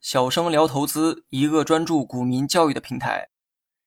小生聊投资，一个专注股民教育的平台。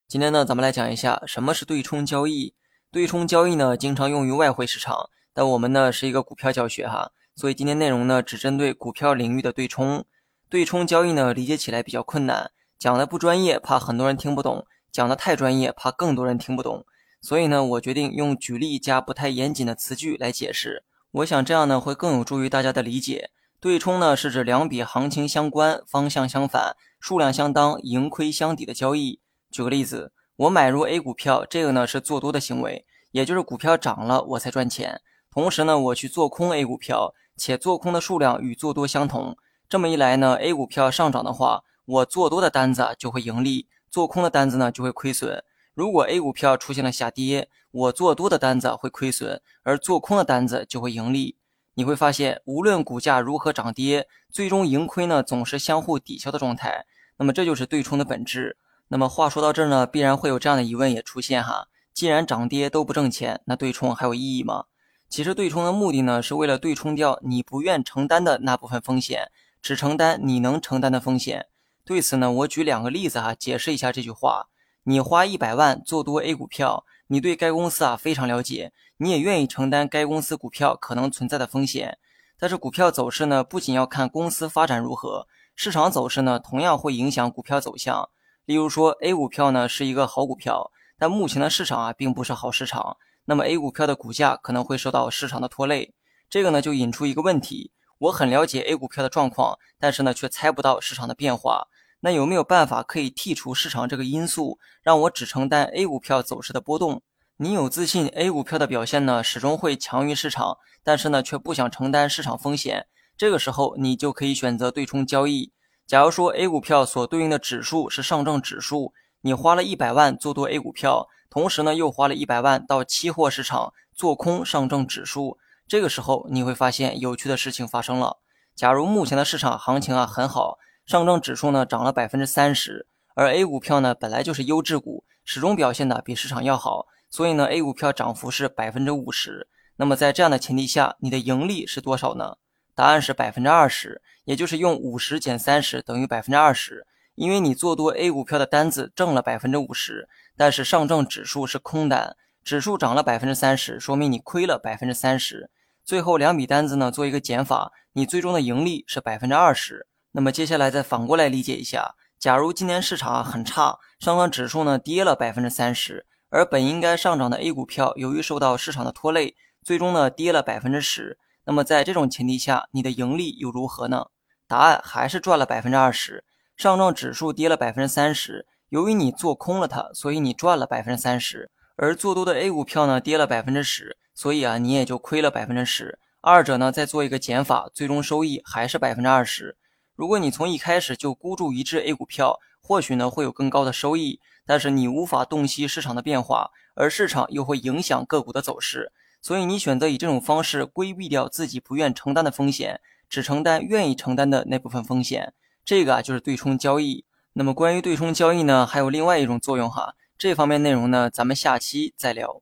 今天呢，咱们来讲一下什么是对冲交易。对冲交易呢，经常用于外汇市场，但我们呢是一个股票教学哈，所以今天内容呢只针对股票领域的对冲。对冲交易呢，理解起来比较困难，讲的不专业，怕很多人听不懂；讲的太专业，怕更多人听不懂。所以呢，我决定用举例加不太严谨的词句来解释。我想这样呢，会更有助于大家的理解。对冲呢，是指两笔行情相关、方向相反、数量相当、盈亏相抵的交易。举个例子，我买入 A 股票，这个呢是做多的行为，也就是股票涨了我才赚钱。同时呢，我去做空 A 股票，且做空的数量与做多相同。这么一来呢，A 股票上涨的话，我做多的单子就会盈利，做空的单子呢就会亏损。如果 A 股票出现了下跌，我做多的单子会亏损，而做空的单子就会盈利。你会发现，无论股价如何涨跌，最终盈亏呢总是相互抵消的状态。那么这就是对冲的本质。那么话说到这儿呢，必然会有这样的疑问也出现哈：既然涨跌都不挣钱，那对冲还有意义吗？其实对冲的目的呢，是为了对冲掉你不愿承担的那部分风险，只承担你能承担的风险。对此呢，我举两个例子哈，解释一下这句话。你花一百万做多 A 股票，你对该公司啊非常了解。你也愿意承担该公司股票可能存在的风险，但是股票走势呢，不仅要看公司发展如何，市场走势呢，同样会影响股票走向。例如说，A 股票呢是一个好股票，但目前的市场啊并不是好市场，那么 A 股票的股价可能会受到市场的拖累。这个呢就引出一个问题：我很了解 A 股票的状况，但是呢却猜不到市场的变化。那有没有办法可以剔除市场这个因素，让我只承担 A 股票走势的波动？你有自信，A 股票的表现呢始终会强于市场，但是呢却不想承担市场风险。这个时候，你就可以选择对冲交易。假如说 A 股票所对应的指数是上证指数，你花了一百万做多 A 股票，同时呢又花了一百万到期货市场做空上证指数。这个时候你会发现有趣的事情发生了。假如目前的市场行情啊很好，上证指数呢涨了百分之三十，而 A 股票呢本来就是优质股，始终表现的比市场要好。所以呢，A 股票涨幅是百分之五十。那么在这样的前提下，你的盈利是多少呢？答案是百分之二十，也就是用五十减三十等于百分之二十。因为你做多 A 股票的单子挣了百分之五十，但是上证指数是空单，指数涨了百分之三十，说明你亏了百分之三十。最后两笔单子呢做一个减法，你最终的盈利是百分之二十。那么接下来再反过来理解一下，假如今年市场很差，上证指数呢跌了百分之三十。而本应该上涨的 A 股票，由于受到市场的拖累，最终呢跌了百分之十。那么在这种前提下，你的盈利又如何呢？答案还是赚了百分之二十。上证指数跌了百分之三十，由于你做空了它，所以你赚了百分之三十。而做多的 A 股票呢跌了百分之十，所以啊你也就亏了百分之十。二者呢再做一个减法，最终收益还是百分之二十。如果你从一开始就孤注一掷 A 股票，或许呢会有更高的收益。但是你无法洞悉市场的变化，而市场又会影响个股的走势，所以你选择以这种方式规避掉自己不愿承担的风险，只承担愿意承担的那部分风险。这个啊就是对冲交易。那么关于对冲交易呢，还有另外一种作用哈，这方面内容呢，咱们下期再聊。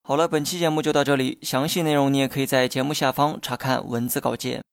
好了，本期节目就到这里，详细内容你也可以在节目下方查看文字稿件。